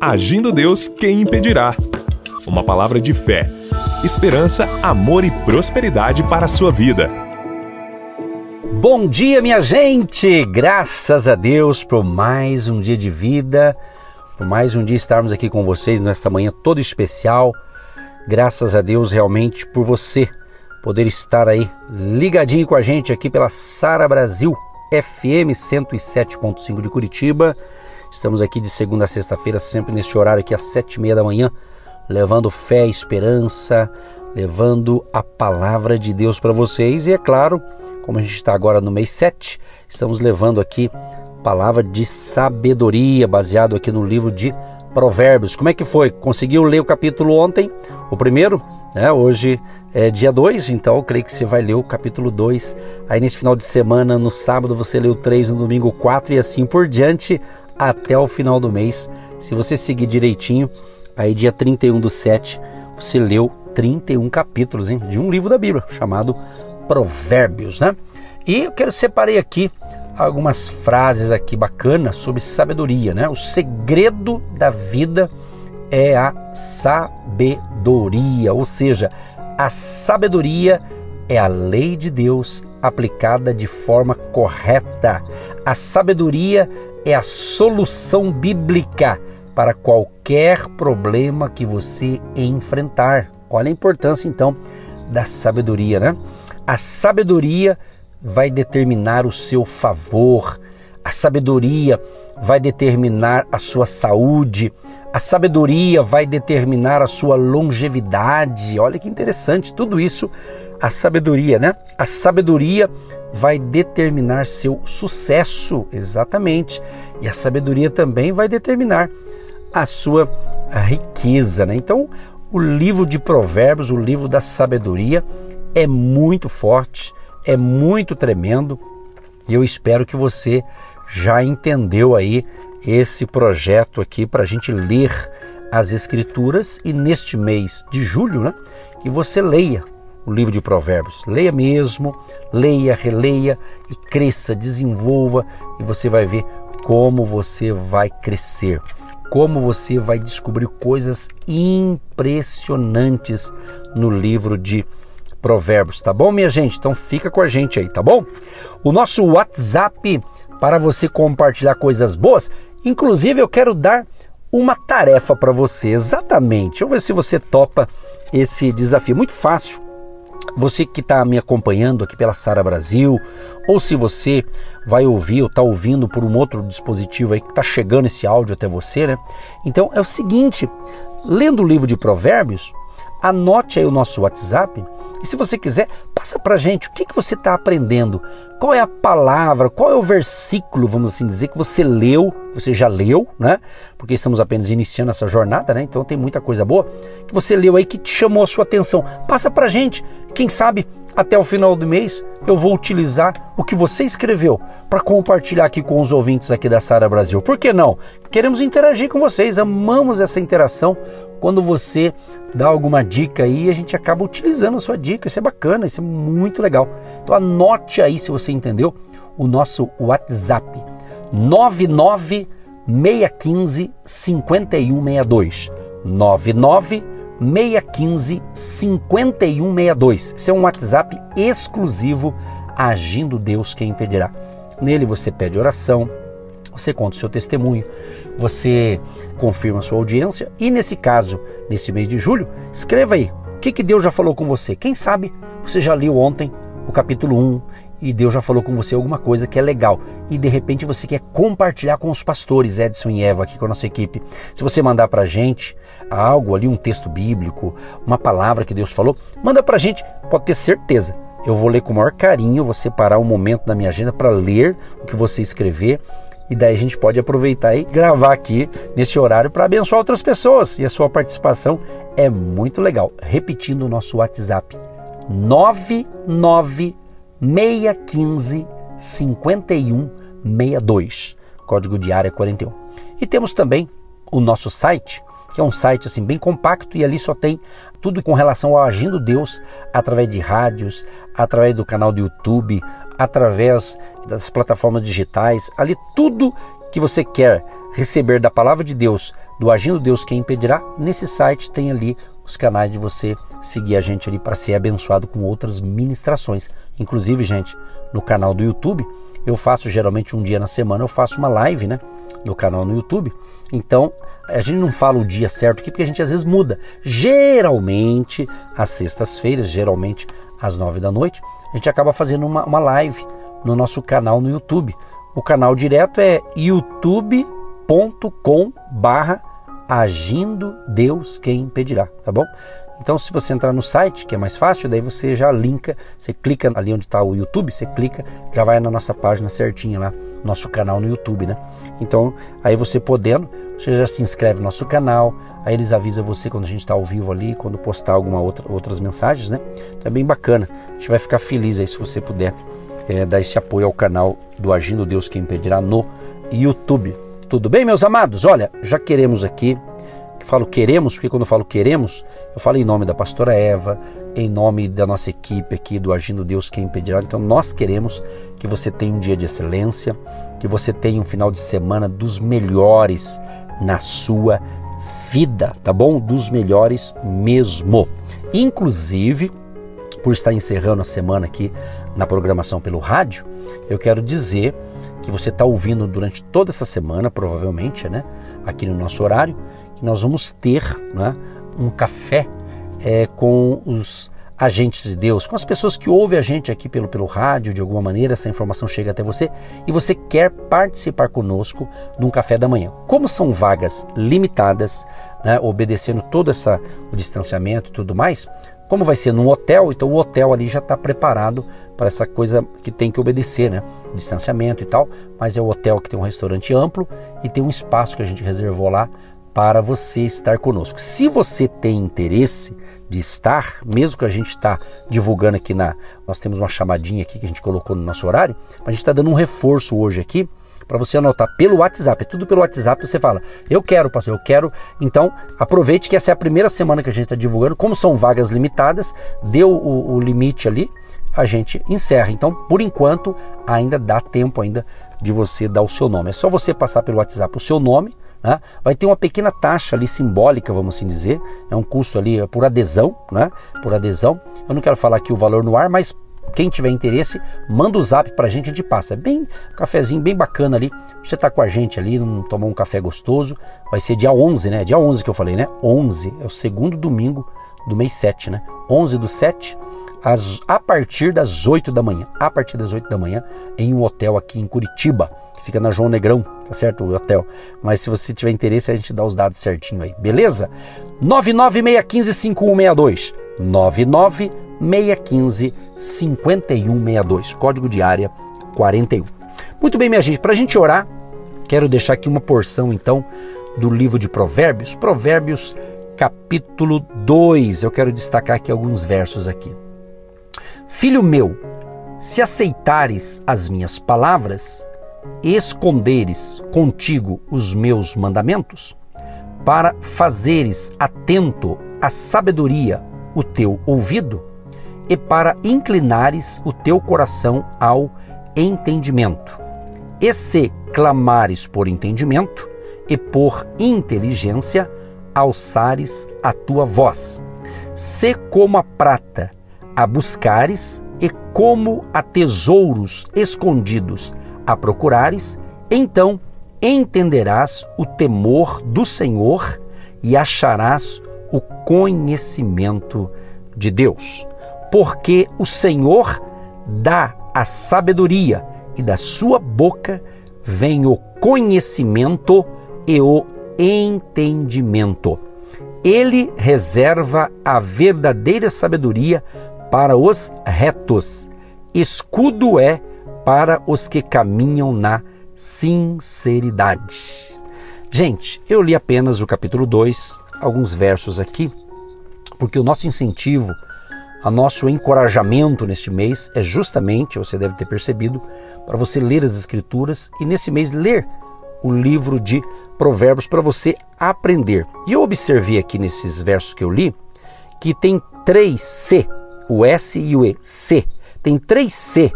Agindo Deus, quem impedirá? Uma palavra de fé, esperança, amor e prosperidade para a sua vida. Bom dia, minha gente! Graças a Deus por mais um dia de vida, por mais um dia estarmos aqui com vocês nesta manhã toda especial. Graças a Deus realmente por você poder estar aí ligadinho com a gente aqui pela Sara Brasil FM 107.5 de Curitiba. Estamos aqui de segunda a sexta-feira, sempre neste horário aqui às sete e meia da manhã, levando fé, esperança, levando a palavra de Deus para vocês. E é claro, como a gente está agora no mês 7, estamos levando aqui palavra de sabedoria, baseado aqui no livro de Provérbios. Como é que foi? Conseguiu ler o capítulo ontem, o primeiro? Né? Hoje é dia 2, então creio que você vai ler o capítulo 2. Aí nesse final de semana, no sábado você leu 3, no domingo 4 e assim por diante até o final do mês. Se você seguir direitinho, aí dia 31 do 7, você leu 31 capítulos hein, de um livro da Bíblia chamado Provérbios, né? E eu quero separei aqui algumas frases aqui bacanas sobre sabedoria, né? O segredo da vida é a sabedoria, ou seja, a sabedoria é a lei de Deus aplicada de forma correta. A sabedoria é a solução bíblica para qualquer problema que você enfrentar. Olha a importância então da sabedoria, né? A sabedoria vai determinar o seu favor, a sabedoria vai determinar a sua saúde, a sabedoria vai determinar a sua longevidade. Olha que interessante, tudo isso, a sabedoria, né? A sabedoria vai determinar seu sucesso, exatamente. E a sabedoria também vai determinar a sua riqueza, né? Então, o livro de Provérbios, o livro da sabedoria, é muito forte, é muito tremendo e eu espero que você já entendeu aí esse projeto aqui para a gente ler as Escrituras e neste mês de julho, né, que você leia o livro de Provérbios. Leia mesmo, leia, releia e cresça, desenvolva e você vai ver como você vai crescer, como você vai descobrir coisas impressionantes no livro de Provérbios, tá bom, minha gente? Então fica com a gente aí, tá bom? O nosso WhatsApp para você compartilhar coisas boas, inclusive eu quero dar uma tarefa para você, exatamente. Vamos ver se você topa esse desafio. Muito fácil. Você que está me acompanhando aqui pela Sara Brasil, ou se você vai ouvir ou está ouvindo por um outro dispositivo aí que está chegando esse áudio até você, né? Então é o seguinte: lendo o livro de Provérbios, anote aí o nosso WhatsApp e se você quiser, passa para gente o que, que você está aprendendo, qual é a palavra, qual é o versículo, vamos assim dizer, que você leu, você já leu, né? Porque estamos apenas iniciando essa jornada, né? Então tem muita coisa boa que você leu aí que te chamou a sua atenção. Passa para gente, quem sabe até o final do mês eu vou utilizar o que você escreveu para compartilhar aqui com os ouvintes aqui da Sara Brasil. Por que não? Queremos interagir com vocês, amamos essa interação. Quando você dá alguma dica aí, a gente acaba utilizando a sua dica. Isso é bacana, isso é muito legal. Então anote aí se você entendeu o nosso WhatsApp 99615 5162 99 615 5162. Esse é um WhatsApp exclusivo Agindo Deus Quem Impedirá. Nele você pede oração, você conta o seu testemunho, você confirma a sua audiência e nesse caso, nesse mês de julho, escreva aí o que, que Deus já falou com você. Quem sabe você já leu ontem o capítulo 1 e Deus já falou com você alguma coisa que é legal e de repente você quer compartilhar com os pastores Edson e Eva aqui com a nossa equipe. Se você mandar para a gente algo ali, um texto bíblico, uma palavra que Deus falou, manda para a gente, pode ter certeza. Eu vou ler com o maior carinho, vou separar um momento na minha agenda para ler o que você escrever e daí a gente pode aproveitar e gravar aqui nesse horário para abençoar outras pessoas. E a sua participação é muito legal. Repetindo o nosso WhatsApp: 99615 5162. Código de área 41. E temos também o nosso site, que é um site assim bem compacto e ali só tem tudo com relação ao agindo Deus através de rádios, através do canal do YouTube, através das plataformas digitais, ali tudo que você quer receber da palavra de Deus, do Agindo Deus Quem Impedirá, nesse site tem ali os canais de você seguir a gente ali para ser abençoado com outras ministrações. Inclusive, gente, no canal do YouTube, eu faço geralmente um dia na semana, eu faço uma live, né? No canal no YouTube. Então, a gente não fala o dia certo aqui porque a gente às vezes muda. Geralmente, às sextas-feiras, geralmente às nove da noite, a gente acaba fazendo uma, uma live no nosso canal no YouTube. O canal direto é youtube.com barra agindo Deus quem impedirá, tá bom? Então, se você entrar no site, que é mais fácil, daí você já linka, você clica ali onde está o YouTube, você clica, já vai na nossa página certinha lá, nosso canal no YouTube, né? Então, aí você podendo, você já se inscreve no nosso canal, aí eles avisam você quando a gente está ao vivo ali, quando postar alguma outra outras mensagens, né? Então é bem bacana. A gente vai ficar feliz aí se você puder é, dar esse apoio ao canal do Agindo Deus Quem Impedirá no YouTube. Tudo bem, meus amados? Olha, já queremos aqui que falo queremos, porque quando eu falo queremos, eu falo em nome da pastora Eva, em nome da nossa equipe aqui do Agindo Deus Quem Impedirá. Então nós queremos que você tenha um dia de excelência, que você tenha um final de semana dos melhores na sua vida, tá bom? Dos melhores mesmo. Inclusive, por estar encerrando a semana aqui na programação pelo rádio, eu quero dizer que você está ouvindo durante toda essa semana, provavelmente, né? Aqui no nosso horário, nós vamos ter né, um café é, com os agentes de Deus, com as pessoas que ouvem a gente aqui pelo, pelo rádio, de alguma maneira, essa informação chega até você e você quer participar conosco de um café da manhã. Como são vagas limitadas, né, obedecendo todo essa, o distanciamento e tudo mais, como vai ser num hotel, então o hotel ali já está preparado para essa coisa que tem que obedecer, né? Distanciamento e tal, mas é o hotel que tem um restaurante amplo e tem um espaço que a gente reservou lá para você estar conosco. Se você tem interesse de estar, mesmo que a gente está divulgando aqui na. Nós temos uma chamadinha aqui que a gente colocou no nosso horário, a gente está dando um reforço hoje aqui para você anotar pelo WhatsApp. É tudo pelo WhatsApp. Você fala, eu quero, pastor, eu quero. Então, aproveite que essa é a primeira semana que a gente está divulgando. Como são vagas limitadas, deu o, o limite ali, a gente encerra. Então, por enquanto, ainda dá tempo ainda de você dar o seu nome. É só você passar pelo WhatsApp o seu nome né? Vai ter uma pequena taxa ali simbólica, vamos assim dizer, é um custo ali por adesão, né? por adesão. Eu não quero falar aqui o valor no ar, mas quem tiver interesse, manda o zap para a gente, a gente passa. Bem um cafezinho bem bacana ali. Você tá com a gente ali, tomar um café gostoso. Vai ser dia 11, né? Dia 11 que eu falei, né? 11 é o segundo domingo do mês 7, né? 11 do 7 às, a partir das 8 da manhã. A partir das 8 da manhã, em um hotel aqui em Curitiba, que fica na João Negrão, tá certo? O hotel. Mas se você tiver interesse, a gente dá os dados certinho aí, beleza? 996155162. 996155162. Código de área 41. Muito bem, minha gente, para a gente orar, quero deixar aqui uma porção então do livro de Provérbios, Provérbios capítulo 2. Eu quero destacar aqui alguns versos aqui. Filho meu, se aceitares as minhas palavras esconderes contigo os meus mandamentos, para fazeres atento à sabedoria o teu ouvido e para inclinares o teu coração ao entendimento. E se clamares por entendimento e por inteligência, alçares a tua voz. Se como a prata a buscares e como a tesouros escondidos a procurares, então entenderás o temor do Senhor e acharás o conhecimento de Deus. Porque o Senhor dá a sabedoria e da sua boca vem o conhecimento e o entendimento. Ele reserva a verdadeira sabedoria para os retos, escudo é para os que caminham na sinceridade. Gente, eu li apenas o capítulo 2, alguns versos aqui, porque o nosso incentivo, o nosso encorajamento neste mês é justamente, você deve ter percebido, para você ler as Escrituras e nesse mês ler o livro de Provérbios para você aprender. E eu observei aqui nesses versos que eu li que tem três C o S e o E, C. Tem três C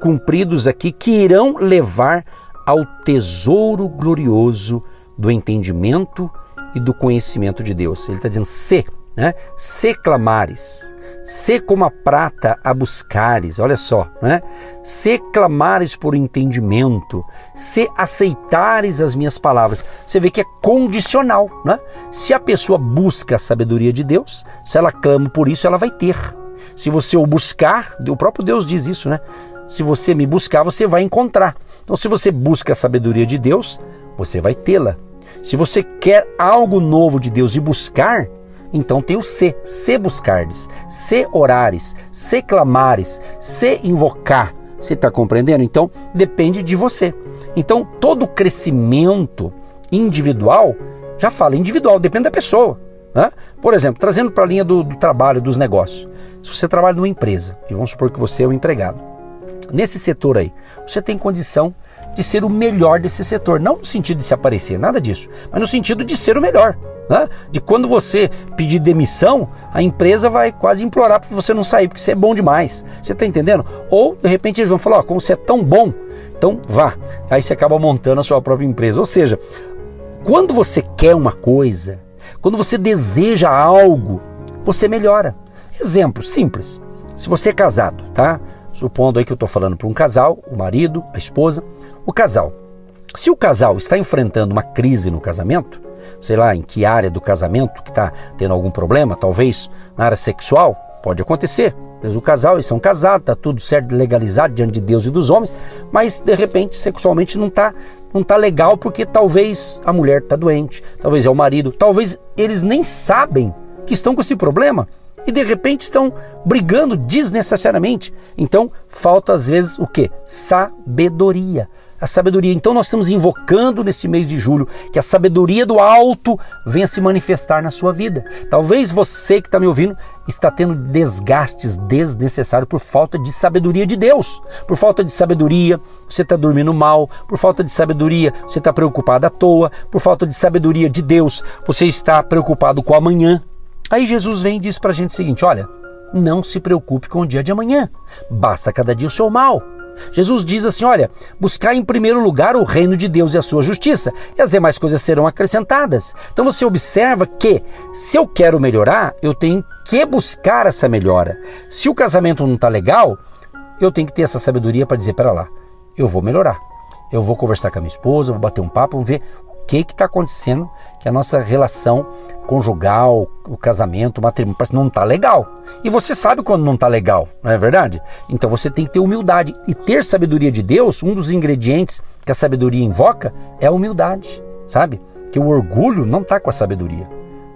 cumpridos aqui que irão levar ao tesouro glorioso do entendimento e do conhecimento de Deus. Ele está dizendo se, né? Se clamares, se como a prata a buscares, olha só, né? Se clamares por entendimento, se aceitares as minhas palavras. Você vê que é condicional, né? Se a pessoa busca a sabedoria de Deus, se ela clama por isso, ela vai ter. Se você o buscar, o próprio Deus diz isso, né? Se você me buscar, você vai encontrar. Então, se você busca a sabedoria de Deus, você vai tê-la. Se você quer algo novo de Deus e buscar, então tem o se, se buscardes, se orares, se clamares, se invocar. Você está compreendendo? Então depende de você. Então todo crescimento individual, já fala individual, depende da pessoa. Né? Por exemplo, trazendo para a linha do, do trabalho, dos negócios. Se você trabalha numa empresa, e vamos supor que você é um empregado, nesse setor aí, você tem condição de ser o melhor desse setor. Não no sentido de se aparecer, nada disso, mas no sentido de ser o melhor. Né? De quando você pedir demissão, a empresa vai quase implorar para você não sair, porque você é bom demais. Você está entendendo? Ou de repente eles vão falar: ó, como você é tão bom, então vá. Aí você acaba montando a sua própria empresa. Ou seja, quando você quer uma coisa, quando você deseja algo, você melhora. Exemplo simples. Se você é casado, tá? Supondo aí que eu estou falando para um casal, o marido, a esposa, o casal. Se o casal está enfrentando uma crise no casamento, sei lá, em que área do casamento que está tendo algum problema, talvez na área sexual, pode acontecer. Mas o casal, eles são casados, está tudo certo, legalizado diante de Deus e dos homens, mas de repente sexualmente não está não tá legal porque talvez a mulher está doente, talvez é o marido, talvez eles nem sabem que estão com esse problema e de repente estão brigando desnecessariamente. Então falta às vezes o que? Sabedoria a sabedoria. Então nós estamos invocando neste mês de julho que a sabedoria do alto venha se manifestar na sua vida. Talvez você que está me ouvindo está tendo desgastes desnecessários por falta de sabedoria de Deus. Por falta de sabedoria, você está dormindo mal. Por falta de sabedoria, você está preocupado à toa. Por falta de sabedoria de Deus, você está preocupado com o amanhã. Aí Jesus vem e diz para a gente o seguinte: olha, não se preocupe com o dia de amanhã, basta cada dia o seu mal. Jesus diz assim: olha, buscar em primeiro lugar o reino de Deus e a sua justiça, e as demais coisas serão acrescentadas. Então você observa que, se eu quero melhorar, eu tenho que buscar essa melhora. Se o casamento não está legal, eu tenho que ter essa sabedoria para dizer: para lá, eu vou melhorar. Eu vou conversar com a minha esposa, vou bater um papo, vamos ver que está acontecendo que a nossa relação conjugal, o casamento, o matrimônio, não está legal. E você sabe quando não está legal, não é verdade? Então você tem que ter humildade. E ter sabedoria de Deus, um dos ingredientes que a sabedoria invoca é a humildade, sabe? Que o orgulho não está com a sabedoria.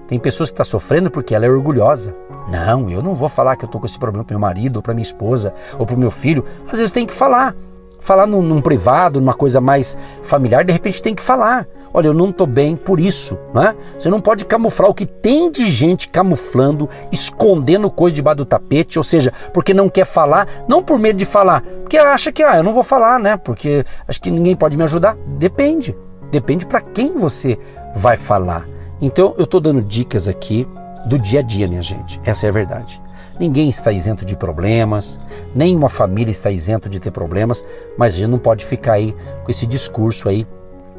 Tem pessoas que estão tá sofrendo porque ela é orgulhosa. Não, eu não vou falar que eu estou com esse problema para meu marido, ou para minha esposa, ou para o meu filho. Às vezes tem que falar. Falar num, num privado, numa coisa mais familiar, de repente tem que falar olha, eu não estou bem por isso. Né? Você não pode camuflar o que tem de gente camuflando, escondendo coisa debaixo do tapete, ou seja, porque não quer falar, não por medo de falar, porque acha que ah, eu não vou falar, né? Porque acho que ninguém pode me ajudar. Depende. Depende para quem você vai falar. Então eu estou dando dicas aqui do dia a dia, minha gente. Essa é a verdade. Ninguém está isento de problemas, nenhuma família está isento de ter problemas, mas a gente não pode ficar aí com esse discurso aí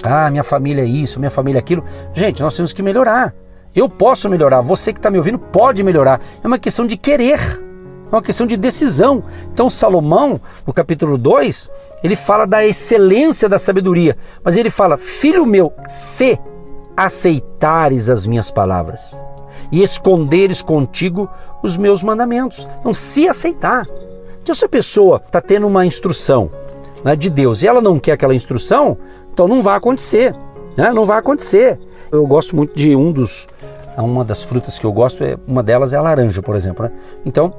ah, minha família é isso, minha família é aquilo. Gente, nós temos que melhorar. Eu posso melhorar, você que está me ouvindo pode melhorar. É uma questão de querer, é uma questão de decisão. Então, Salomão, no capítulo 2, ele fala da excelência da sabedoria, mas ele fala: Filho meu, se aceitares as minhas palavras e esconderes contigo os meus mandamentos. Então, se aceitar. Então, se a pessoa está tendo uma instrução né, de Deus e ela não quer aquela instrução, então não vai acontecer, né? Não vai acontecer. Eu gosto muito de um dos, uma das frutas que eu gosto é uma delas é a laranja, por exemplo. Né? Então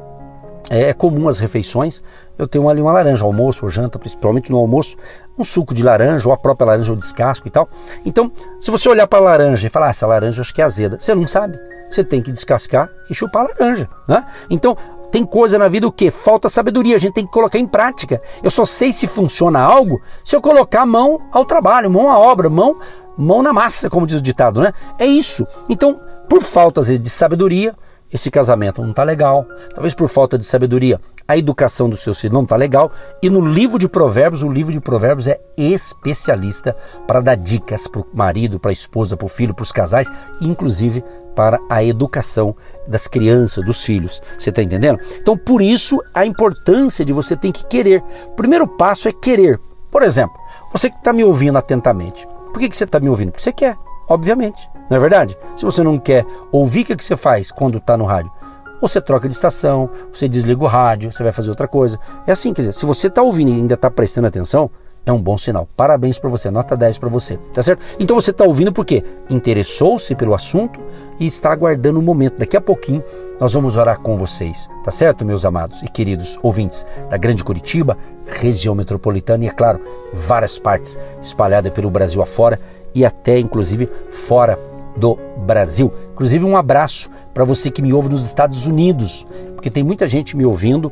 é, é comum as refeições. Eu tenho ali uma laranja, almoço ou janta, principalmente no almoço, um suco de laranja ou a própria laranja ou descasco e tal. Então, se você olhar para a laranja e falar, ah, essa laranja acho que é azeda, você não sabe. Você tem que descascar e chupar a laranja, né? Então, tem coisa na vida o que? Falta sabedoria, a gente tem que colocar em prática. Eu só sei se funciona algo se eu colocar mão ao trabalho, mão à obra, mão, mão na massa, como diz o ditado, né? É isso. Então, por falta às vezes, de sabedoria, esse casamento não está legal, talvez por falta de sabedoria, a educação dos seus filhos não está legal. E no livro de Provérbios, o livro de Provérbios é especialista para dar dicas para o marido, para a esposa, para o filho, para os casais, inclusive para a educação das crianças, dos filhos. Você está entendendo? Então, por isso, a importância de você ter que querer. O primeiro passo é querer. Por exemplo, você que está me ouvindo atentamente, por que, que você está me ouvindo? Porque você quer, obviamente. Não é verdade? Se você não quer ouvir, o que, que você faz quando está no rádio? Você troca de estação, você desliga o rádio, você vai fazer outra coisa. É assim, quer dizer, se você está ouvindo e ainda está prestando atenção, é um bom sinal. Parabéns para você, nota 10 para você, tá certo? Então você está ouvindo porque interessou-se pelo assunto e está aguardando o um momento. Daqui a pouquinho nós vamos orar com vocês, tá certo, meus amados e queridos ouvintes da Grande Curitiba, região metropolitana e, é claro, várias partes espalhadas pelo Brasil afora e até inclusive fora do Brasil. Inclusive, um abraço para você que me ouve nos Estados Unidos, porque tem muita gente me ouvindo.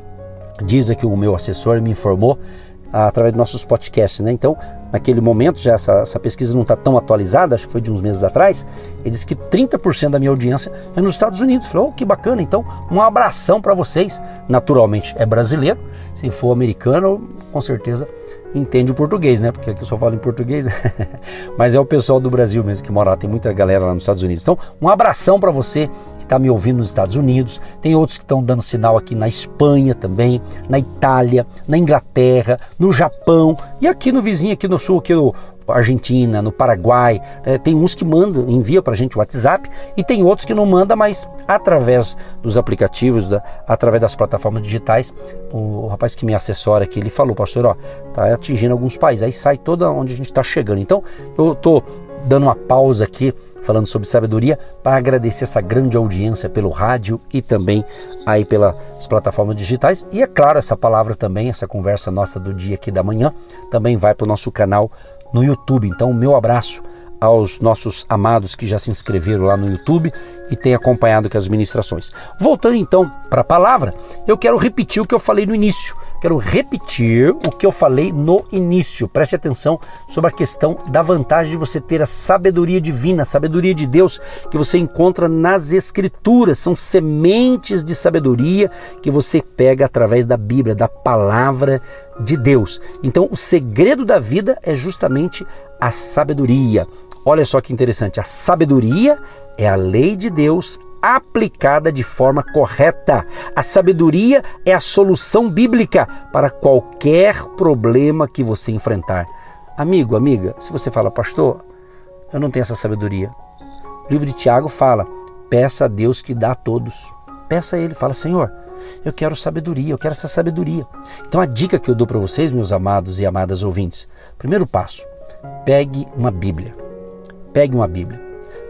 Diz aqui o meu assessor me informou através dos nossos podcasts, né? Então, naquele momento, já essa, essa pesquisa não está tão atualizada, acho que foi de uns meses atrás, ele disse que 30% da minha audiência é nos Estados Unidos. Falei, oh, que bacana, então um abração para vocês. Naturalmente é brasileiro, se for americano, com certeza entende o português, né? Porque aqui eu só falo em português, mas é o pessoal do Brasil mesmo que mora lá, tem muita galera lá nos Estados Unidos. Então, um abração para você que está me ouvindo nos Estados Unidos, tem outros que estão dando sinal aqui na Espanha também, na Itália, na Inglaterra, no Japão e aqui no vizinho, aqui no sul, aqui no Argentina, no Paraguai. É, tem uns que mandam, envia para a gente o WhatsApp e tem outros que não mandam, mas através dos aplicativos, da, através das plataformas digitais. O, o, rapaz que me assessora aqui, ele falou, pastor, ó, tá atingindo alguns países. Aí sai toda onde a gente está chegando. Então, eu estou dando uma pausa aqui falando sobre sabedoria para agradecer essa grande audiência pelo rádio e também aí pelas plataformas digitais e é claro essa palavra também essa conversa nossa do dia aqui da manhã também vai para o nosso canal no YouTube. Então, meu abraço aos nossos amados que já se inscreveram lá no YouTube e têm acompanhado com as ministrações. Voltando então para a palavra, eu quero repetir o que eu falei no início. Quero repetir o que eu falei no início. Preste atenção sobre a questão da vantagem de você ter a sabedoria divina, a sabedoria de Deus que você encontra nas Escrituras. São sementes de sabedoria que você pega através da Bíblia, da palavra de Deus. Então, o segredo da vida é justamente a sabedoria. Olha só que interessante, a sabedoria é a lei de Deus aplicada de forma correta. A sabedoria é a solução bíblica para qualquer problema que você enfrentar. Amigo, amiga, se você fala, pastor, eu não tenho essa sabedoria. O livro de Tiago fala: peça a Deus que dá a todos. Peça a Ele, fala, Senhor, eu quero sabedoria, eu quero essa sabedoria. Então a dica que eu dou para vocês, meus amados e amadas ouvintes, primeiro passo, pegue uma Bíblia. Pegue uma Bíblia.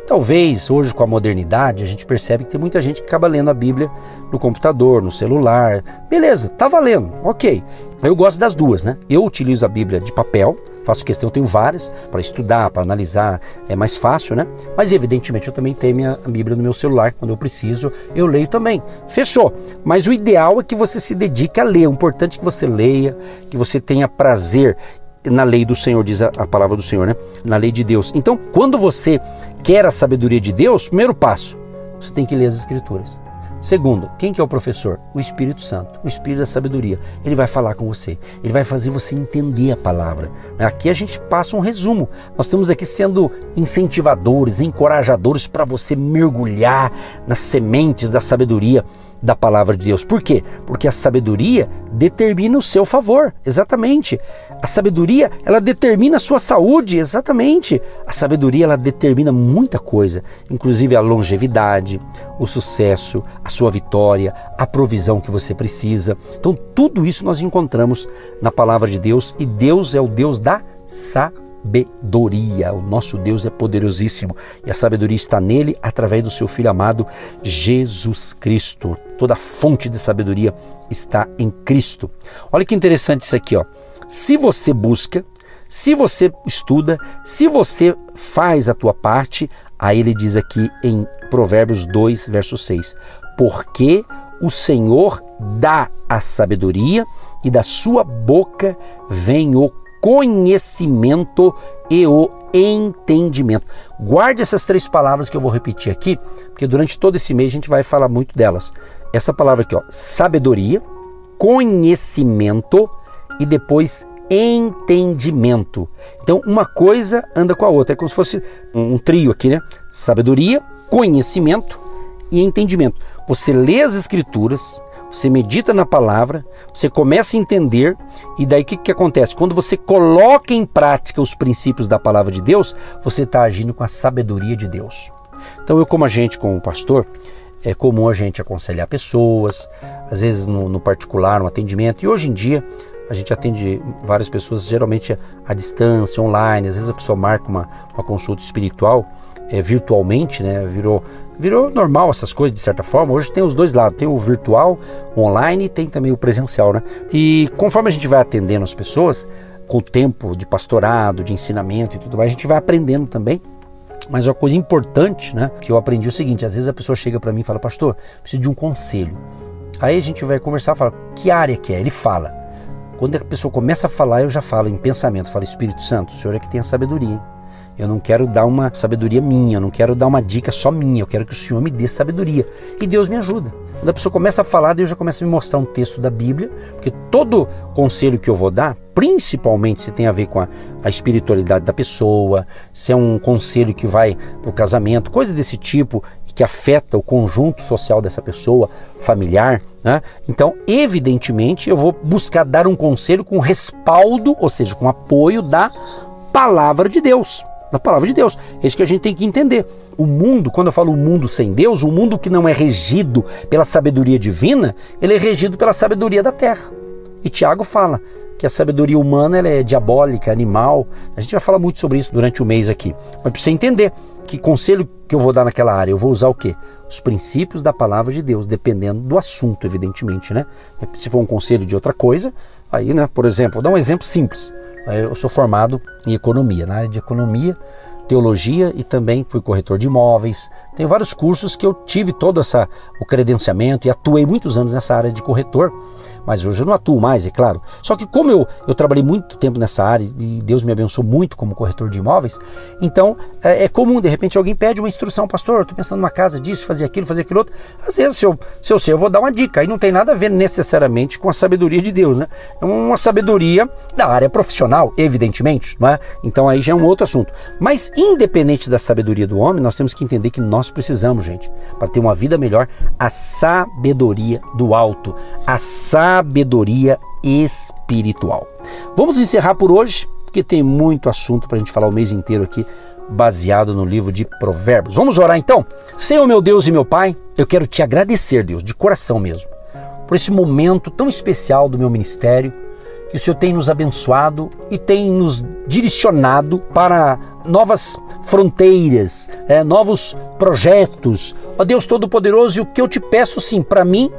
Talvez hoje com a modernidade a gente percebe que tem muita gente que acaba lendo a Bíblia no computador, no celular. Beleza, tá valendo, ok. Eu gosto das duas, né? Eu utilizo a Bíblia de papel, faço questão, eu tenho várias para estudar, para analisar, é mais fácil, né? Mas evidentemente eu também tenho minha Bíblia no meu celular, quando eu preciso, eu leio também. Fechou. Mas o ideal é que você se dedique a ler. O importante é que você leia, que você tenha prazer na lei do Senhor, diz a, a, palavra do Senhor, né? Na lei de Deus. Então, quando você quer a sabedoria de Deus, primeiro passo, você tem que ler as Escrituras. Segundo, quem que é o professor? O Espírito Santo, o Espírito da sabedoria. Ele vai falar com você, ele vai fazer você entender a palavra. Aqui a gente passa um resumo. Nós estamos aqui sendo incentivadores, encorajadores para você mergulhar nas sementes da sabedoria da palavra de Deus. Por quê? Porque a sabedoria determina o seu favor, exatamente. A sabedoria, ela determina a sua saúde, exatamente. A sabedoria, ela determina muita coisa, inclusive a longevidade, o sucesso, a sua vitória, a provisão que você precisa. Então, tudo isso nós encontramos na palavra de Deus e Deus é o Deus da sabedoria. O nosso Deus é poderosíssimo e a sabedoria está nele através do seu Filho amado Jesus Cristo. Toda fonte de sabedoria está em Cristo. Olha que interessante isso aqui, ó. Se você busca, se você estuda, se você faz a tua parte, aí ele diz aqui em Provérbios 2, verso 6: Porque o Senhor dá a sabedoria e da sua boca vem o conhecimento e o entendimento. Guarde essas três palavras que eu vou repetir aqui, porque durante todo esse mês a gente vai falar muito delas. Essa palavra aqui, ó, sabedoria, conhecimento e depois entendimento. Então, uma coisa anda com a outra, é como se fosse um trio aqui, né? Sabedoria, conhecimento e entendimento. Você lê as escrituras, você medita na palavra, você começa a entender, e daí o que, que acontece? Quando você coloca em prática os princípios da palavra de Deus, você está agindo com a sabedoria de Deus. Então, eu, como agente, como pastor, é comum a gente aconselhar pessoas, às vezes no, no particular, no atendimento, e hoje em dia a gente atende várias pessoas, geralmente à distância, online, às vezes a pessoa marca uma, uma consulta espiritual é, virtualmente, né? Virou, virou normal essas coisas de certa forma. Hoje tem os dois lados, tem o virtual, o online e tem também o presencial, né? E conforme a gente vai atendendo as pessoas, com o tempo de pastorado, de ensinamento e tudo mais, a gente vai aprendendo também. Mas uma coisa importante, né, que eu aprendi é o seguinte: às vezes a pessoa chega para mim e fala, pastor, preciso de um conselho. Aí a gente vai conversar, fala, que área que é? Ele fala. Quando a pessoa começa a falar, eu já falo em pensamento, falo, Espírito Santo, o Senhor é que tem a sabedoria. Hein? Eu não quero dar uma sabedoria minha, eu não quero dar uma dica só minha, eu quero que o Senhor me dê sabedoria. E Deus me ajuda. Quando a pessoa começa a falar, Deus já começa a me mostrar um texto da Bíblia, porque todo conselho que eu vou dar, principalmente se tem a ver com a, a espiritualidade da pessoa, se é um conselho que vai para o casamento, coisa desse tipo, que afeta o conjunto social dessa pessoa, familiar, né? Então, evidentemente, eu vou buscar dar um conselho com respaldo, ou seja, com apoio da palavra de Deus da palavra de Deus. É isso que a gente tem que entender. O mundo, quando eu falo o mundo sem Deus, o mundo que não é regido pela sabedoria divina, ele é regido pela sabedoria da terra. E Tiago fala que a sabedoria humana ela é diabólica, animal. A gente vai falar muito sobre isso durante o mês aqui. Mas para você entender que conselho que eu vou dar naquela área, eu vou usar o quê? Os princípios da palavra de Deus, dependendo do assunto, evidentemente, né? Se for um conselho de outra coisa, aí, né, por exemplo, vou dar um exemplo simples. Eu sou formado em economia, na área de economia, teologia e também fui corretor de imóveis. Tenho vários cursos que eu tive todo essa, o credenciamento e atuei muitos anos nessa área de corretor mas hoje eu não atuo mais, é claro. Só que como eu, eu trabalhei muito tempo nessa área e Deus me abençoou muito como corretor de imóveis, então é, é comum, de repente, alguém pede uma instrução, pastor, eu estou pensando numa casa disso, fazer aquilo, fazer aquilo outro. Às vezes, se eu, se eu sei, eu vou dar uma dica. Aí não tem nada a ver necessariamente com a sabedoria de Deus, né? É uma sabedoria da área profissional, evidentemente, não é? Então aí já é um outro assunto. Mas independente da sabedoria do homem, nós temos que entender que nós precisamos, gente, para ter uma vida melhor, a sabedoria do alto, a sabedoria sabedoria espiritual. Vamos encerrar por hoje, porque tem muito assunto para a gente falar o mês inteiro aqui, baseado no livro de Provérbios. Vamos orar então? Senhor meu Deus e meu Pai, eu quero te agradecer, Deus, de coração mesmo, por esse momento tão especial do meu ministério, que o Senhor tem nos abençoado e tem nos direcionado para novas fronteiras, é, novos projetos. Ó Deus Todo-Poderoso, e o que eu te peço, sim, para mim,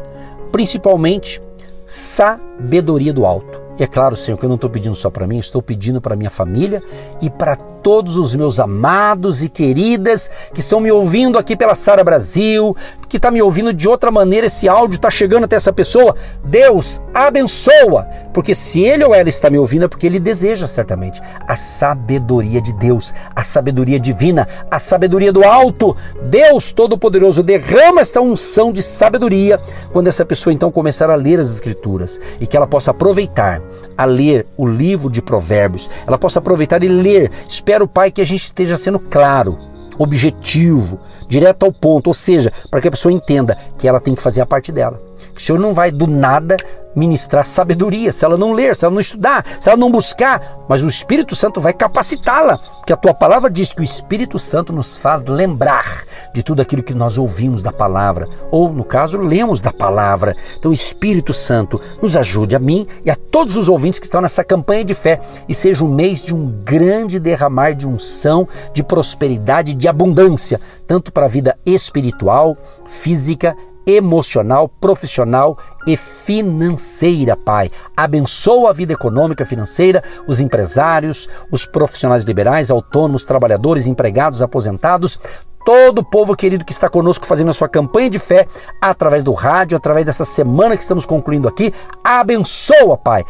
principalmente, sabedoria do alto. E é claro, Senhor, que eu não estou pedindo só para mim, estou pedindo para minha família e para todos os meus amados e queridas que estão me ouvindo aqui pela Sara Brasil, que está me ouvindo de outra maneira, esse áudio está chegando até essa pessoa. Deus abençoa, porque se ele ou ela está me ouvindo é porque ele deseja certamente a sabedoria de Deus, a sabedoria divina, a sabedoria do alto. Deus Todo-Poderoso derrama esta unção de sabedoria quando essa pessoa então começar a ler as Escrituras e que ela possa aproveitar a ler o livro de Provérbios, ela possa aproveitar e ler. Espero, Pai, que a gente esteja sendo claro, objetivo, direto ao ponto, ou seja, para que a pessoa entenda que ela tem que fazer a parte dela. Que o Senhor não vai do nada ministrar sabedoria, se ela não ler, se ela não estudar, se ela não buscar, mas o Espírito Santo vai capacitá-la, porque a tua palavra diz que o Espírito Santo nos faz lembrar de tudo aquilo que nós ouvimos da palavra, ou no caso, lemos da palavra. Então, Espírito Santo nos ajude a mim e a todos os ouvintes que estão nessa campanha de fé e seja um mês de um grande derramar de unção, de prosperidade, de abundância, tanto para a vida espiritual, física, emocional, profissional e financeira, Pai. Abençoa a vida econômica, financeira, os empresários, os profissionais liberais, autônomos, trabalhadores, empregados, aposentados, todo o povo querido que está conosco fazendo a sua campanha de fé através do rádio, através dessa semana que estamos concluindo aqui. Abençoa, Pai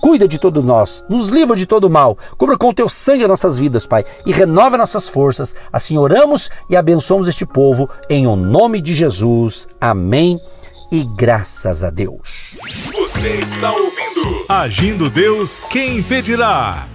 Cuida de todos nós, nos livra de todo mal, cubra com o teu sangue as nossas vidas, Pai, e renova nossas forças. Assim oramos e abençoamos este povo, em o nome de Jesus. Amém. E graças a Deus. Você está ouvindo Agindo Deus, quem impedirá?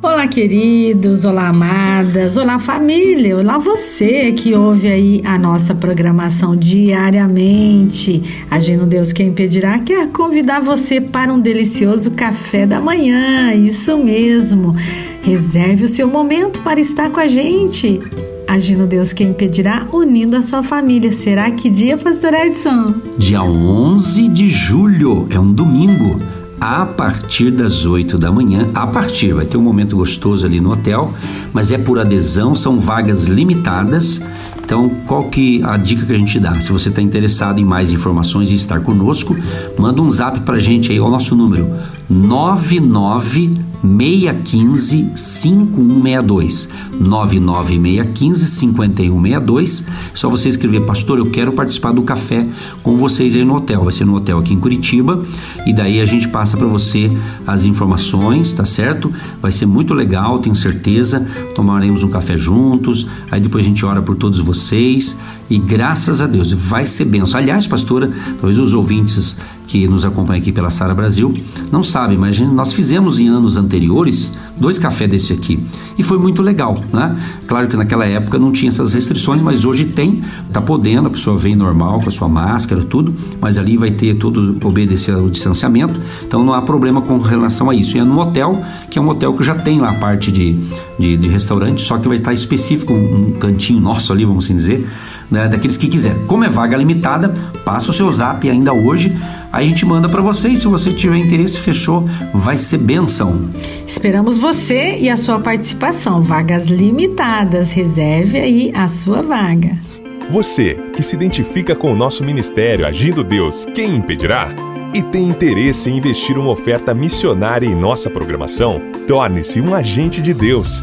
Olá, queridos, olá, amadas, olá, família, olá, você que ouve aí a nossa programação diariamente. Agindo Deus Quem Impedirá quer convidar você para um delicioso café da manhã, isso mesmo. Reserve o seu momento para estar com a gente. Agindo Deus Quem Impedirá, unindo a sua família. Será que dia, Pastor Edson? Dia 11 de julho, é um domingo a partir das 8 da manhã. A partir, vai ter um momento gostoso ali no hotel, mas é por adesão, são vagas limitadas. Então, qual que a dica que a gente dá? Se você está interessado em mais informações e estar conosco, manda um zap para a gente aí, o nosso número 99 615 5162 99615 5162 só você escrever pastor eu quero participar do café com vocês aí no hotel. Vai ser no hotel aqui em Curitiba. E daí a gente passa para você as informações tá certo? Vai ser muito legal tenho certeza. Tomaremos um café juntos. Aí depois a gente ora por todos vocês. E graças a Deus vai ser benção aliás pastora talvez os ouvintes que nos acompanham aqui pela Sara Brasil não sabem, mas nós fizemos em anos anteriores dois cafés desse aqui e foi muito legal, né? Claro que naquela época não tinha essas restrições, mas hoje tem, tá podendo, a pessoa vem normal com a sua máscara, tudo, mas ali vai ter todo obedecer ao distanciamento, então não há problema com relação a isso. E é no hotel, que é um hotel que já tem lá a parte de, de, de restaurante, só que vai estar específico, um cantinho nosso ali, vamos assim dizer, né, daqueles que quiserem. Como é vaga limitada, passa o seu zap ainda hoje, aí a gente manda para você e se você tiver interesse, fechou, vai ser benção. Esperamos você e a sua participação. Vagas limitadas, reserve aí a sua vaga. Você que se identifica com o nosso ministério Agindo Deus, quem impedirá? E tem interesse em investir uma oferta missionária em nossa programação? Torne-se um agente de Deus